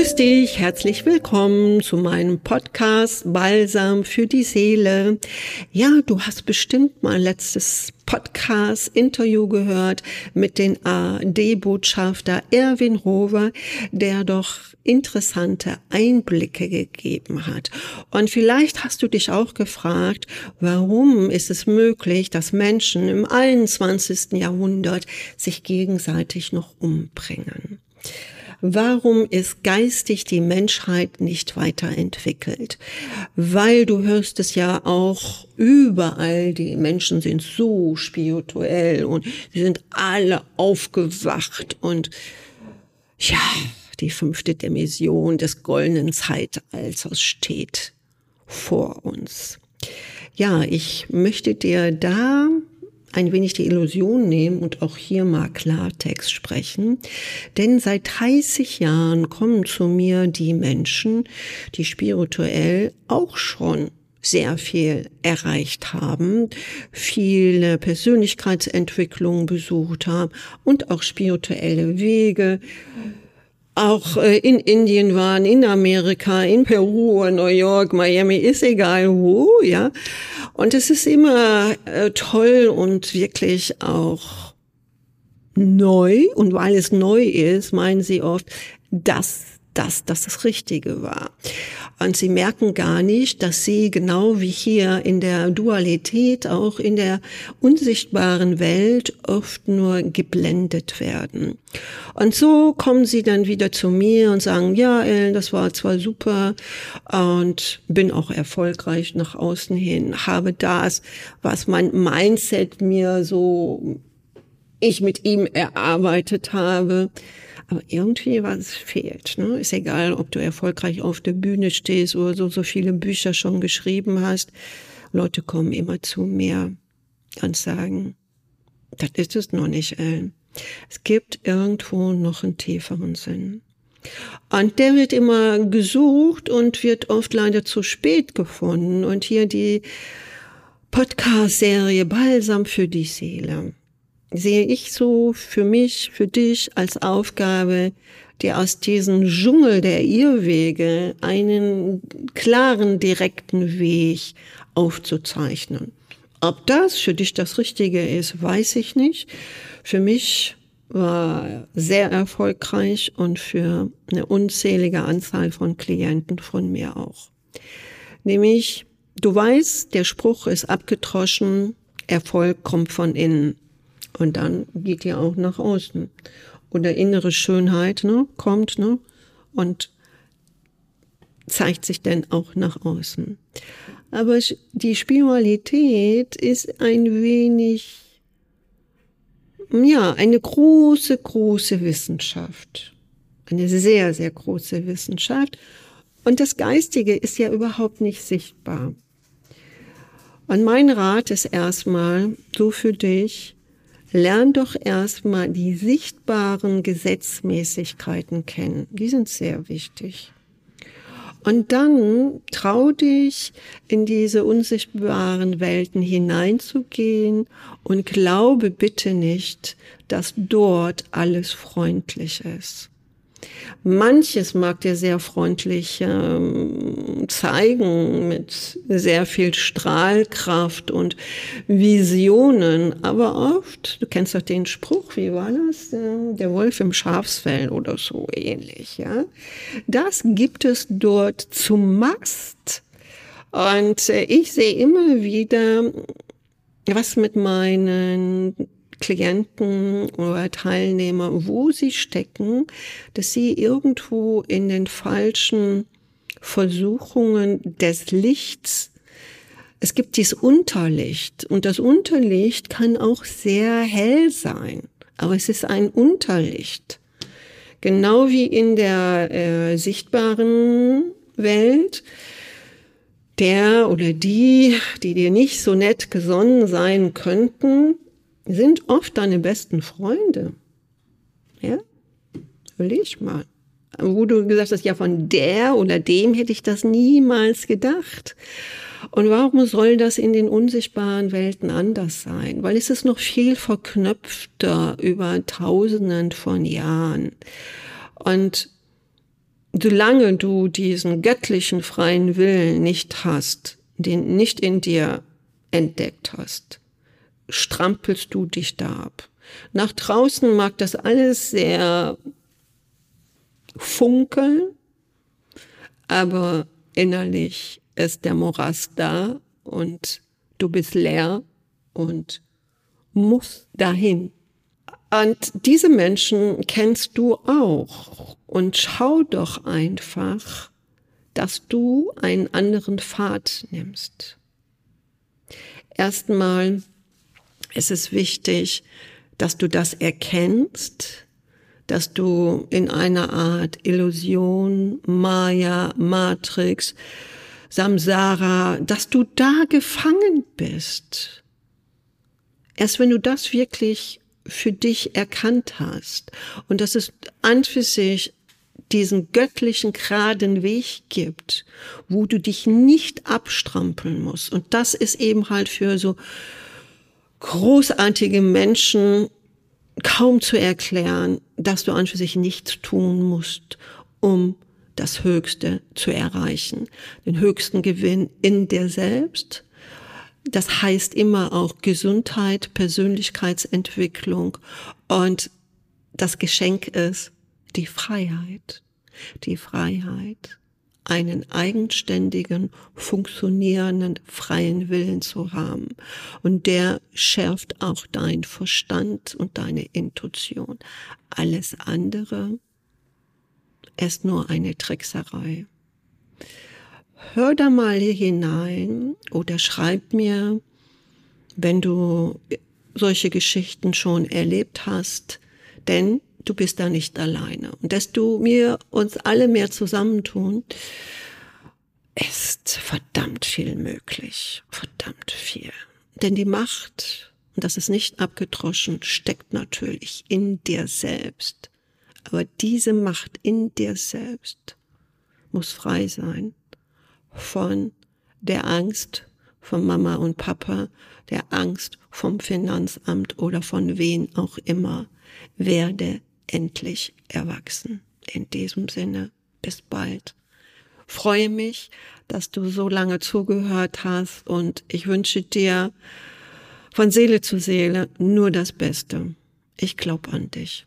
Grüß dich, herzlich willkommen zu meinem Podcast Balsam für die Seele. Ja, du hast bestimmt mein letztes Podcast-Interview gehört mit den AD-Botschafter Erwin Rover, der doch interessante Einblicke gegeben hat. Und vielleicht hast du dich auch gefragt, warum ist es möglich, dass Menschen im 21. Jahrhundert sich gegenseitig noch umbringen? Warum ist geistig die Menschheit nicht weiterentwickelt? Weil du hörst es ja auch überall, die Menschen sind so spirituell und sie sind alle aufgewacht und ja, die fünfte Dimension des goldenen Zeitalters steht vor uns. Ja, ich möchte dir da ein wenig die Illusion nehmen und auch hier mal Klartext sprechen. Denn seit 30 Jahren kommen zu mir die Menschen, die spirituell auch schon sehr viel erreicht haben, viele Persönlichkeitsentwicklungen besucht haben und auch spirituelle Wege auch äh, in Indien waren, in Amerika, in Peru, New York, Miami, ist egal wo, ja. Und es ist immer äh, toll und wirklich auch neu. Und weil es neu ist, meinen sie oft, dass dass das das Richtige war. Und sie merken gar nicht, dass sie genau wie hier in der Dualität, auch in der unsichtbaren Welt oft nur geblendet werden. Und so kommen sie dann wieder zu mir und sagen, ja, Ellen, das war zwar super und bin auch erfolgreich nach außen hin, habe das, was mein Mindset mir so, ich mit ihm erarbeitet habe, aber irgendwie was fehlt. Ne? Ist egal, ob du erfolgreich auf der Bühne stehst oder so, so viele Bücher schon geschrieben hast. Leute kommen immer zu mir und sagen, das ist es noch nicht, Ellen. Es gibt irgendwo noch einen tieferen Sinn. Und der wird immer gesucht und wird oft leider zu spät gefunden. Und hier die Podcast-Serie Balsam für die Seele sehe ich so für mich, für dich als Aufgabe, dir aus diesem Dschungel der Irrwege einen klaren, direkten Weg aufzuzeichnen. Ob das für dich das Richtige ist, weiß ich nicht. Für mich war sehr erfolgreich und für eine unzählige Anzahl von Klienten von mir auch. Nämlich, du weißt, der Spruch ist abgetroschen, Erfolg kommt von innen. Und dann geht ihr auch nach außen. Oder innere Schönheit ne, kommt ne, und zeigt sich dann auch nach außen. Aber die Spiritualität ist ein wenig, ja, eine große, große Wissenschaft. Eine sehr, sehr große Wissenschaft. Und das Geistige ist ja überhaupt nicht sichtbar. Und mein Rat ist erstmal so für dich, lern doch erstmal die sichtbaren Gesetzmäßigkeiten kennen. Die sind sehr wichtig. Und dann trau dich, in diese unsichtbaren Welten hineinzugehen und glaube bitte nicht, dass dort alles freundlich ist. Manches mag dir sehr freundlich ähm, zeigen mit sehr viel Strahlkraft und Visionen, aber oft, du kennst doch den Spruch, wie war das? Der Wolf im Schafsfell oder so ähnlich, ja. Das gibt es dort zum Mast. Und äh, ich sehe immer wieder, was mit meinen Klienten oder Teilnehmer, wo sie stecken, dass sie irgendwo in den falschen Versuchungen des Lichts es gibt dieses Unterlicht und das Unterlicht kann auch sehr hell sein, aber es ist ein Unterlicht. Genau wie in der äh, sichtbaren Welt, der oder die, die dir nicht so nett gesonnen sein könnten, sind oft deine besten Freunde. Ja? Überleg mal. Wo du gesagt hast, ja, von der oder dem hätte ich das niemals gedacht. Und warum soll das in den unsichtbaren Welten anders sein? Weil es ist noch viel verknöpfter über Tausenden von Jahren. Und solange du diesen göttlichen freien Willen nicht hast, den nicht in dir entdeckt hast, strampelst du dich da ab. Nach draußen mag das alles sehr funkeln, aber innerlich ist der Morast da und du bist leer und musst dahin. Und diese Menschen kennst du auch. Und schau doch einfach, dass du einen anderen Pfad nimmst. Erstmal ist es wichtig, dass du das erkennst, dass du in einer Art Illusion, Maya, Matrix, Samsara, dass du da gefangen bist. Erst wenn du das wirklich für dich erkannt hast und dass es an für sich diesen göttlichen geraden Weg gibt, wo du dich nicht abstrampeln musst. Und das ist eben halt für so großartige Menschen kaum zu erklären, dass du an für sich nichts tun musst, um das Höchste zu erreichen. Den höchsten Gewinn in dir selbst. Das heißt immer auch Gesundheit, Persönlichkeitsentwicklung und das Geschenk ist die Freiheit. Die Freiheit, einen eigenständigen, funktionierenden, freien Willen zu haben. Und der schärft auch dein Verstand und deine Intuition. Alles andere ist nur eine Trickserei. Hör da mal hinein oder schreib mir, wenn du solche Geschichten schon erlebt hast, denn du bist da nicht alleine. Und dass du wir uns alle mehr zusammentun, ist verdammt viel möglich. Verdammt viel. Denn die Macht, und das ist nicht abgedroschen, steckt natürlich in dir selbst. Aber diese Macht in dir selbst muss frei sein von der Angst von Mama und Papa, der Angst vom Finanzamt oder von wen auch immer. Werde endlich erwachsen. In diesem Sinne, bis bald. Freue mich, dass du so lange zugehört hast und ich wünsche dir von Seele zu Seele nur das Beste. Ich glaube an dich.